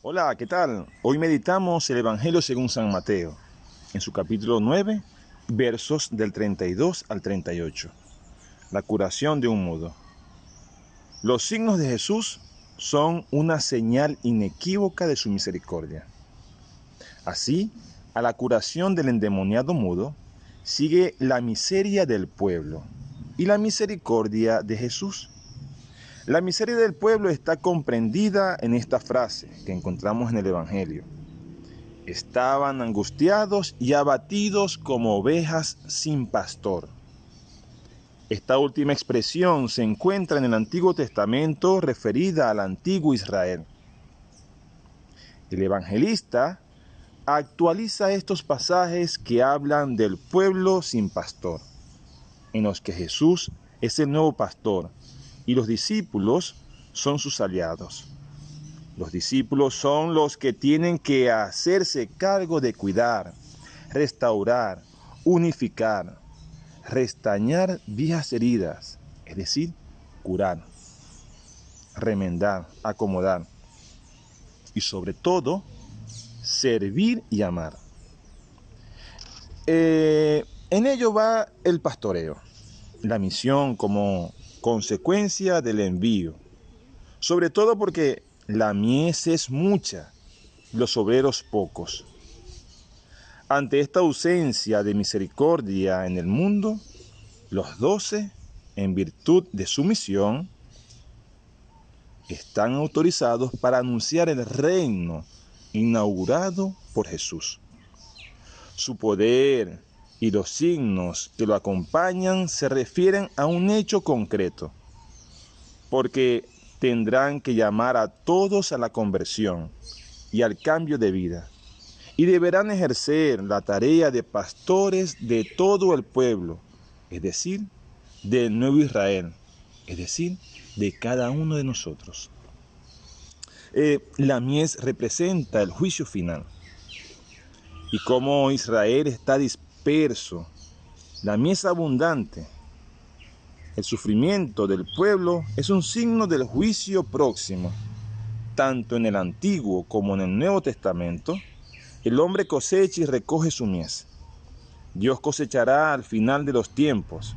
Hola, ¿qué tal? Hoy meditamos el Evangelio según San Mateo, en su capítulo 9, versos del 32 al 38. La curación de un mudo. Los signos de Jesús son una señal inequívoca de su misericordia. Así, a la curación del endemoniado mudo, sigue la miseria del pueblo y la misericordia de Jesús. La miseria del pueblo está comprendida en esta frase que encontramos en el Evangelio. Estaban angustiados y abatidos como ovejas sin pastor. Esta última expresión se encuentra en el Antiguo Testamento referida al antiguo Israel. El evangelista actualiza estos pasajes que hablan del pueblo sin pastor, en los que Jesús es el nuevo pastor y los discípulos son sus aliados. Los discípulos son los que tienen que hacerse cargo de cuidar, restaurar, unificar, restañar viejas heridas, es decir, curar, remendar, acomodar y sobre todo servir y amar. Eh, en ello va el pastoreo, la misión como consecuencia del envío. Sobre todo porque la mies es mucha, los obreros pocos. Ante esta ausencia de misericordia en el mundo, los doce, en virtud de su misión, están autorizados para anunciar el reino inaugurado por Jesús. Su poder, y los signos que lo acompañan se refieren a un hecho concreto, porque tendrán que llamar a todos a la conversión y al cambio de vida, y deberán ejercer la tarea de pastores de todo el pueblo, es decir, del nuevo Israel, es decir, de cada uno de nosotros. Eh, la mies representa el juicio final. Y como Israel está dispuesto la mies abundante. El sufrimiento del pueblo es un signo del juicio próximo. Tanto en el Antiguo como en el Nuevo Testamento, el hombre cosecha y recoge su mies. Dios cosechará al final de los tiempos.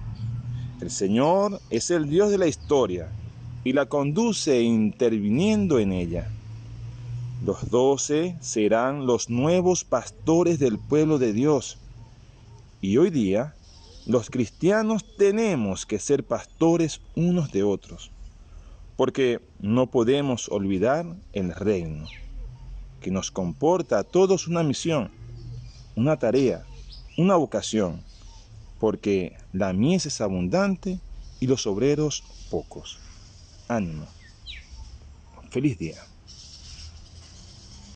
El Señor es el Dios de la historia y la conduce interviniendo en ella. Los doce serán los nuevos pastores del pueblo de Dios y hoy día, los cristianos tenemos que ser pastores unos de otros, porque no podemos olvidar el reino, que nos comporta a todos una misión, una tarea, una vocación, porque la mies es abundante y los obreros pocos. Ánimo. Feliz día.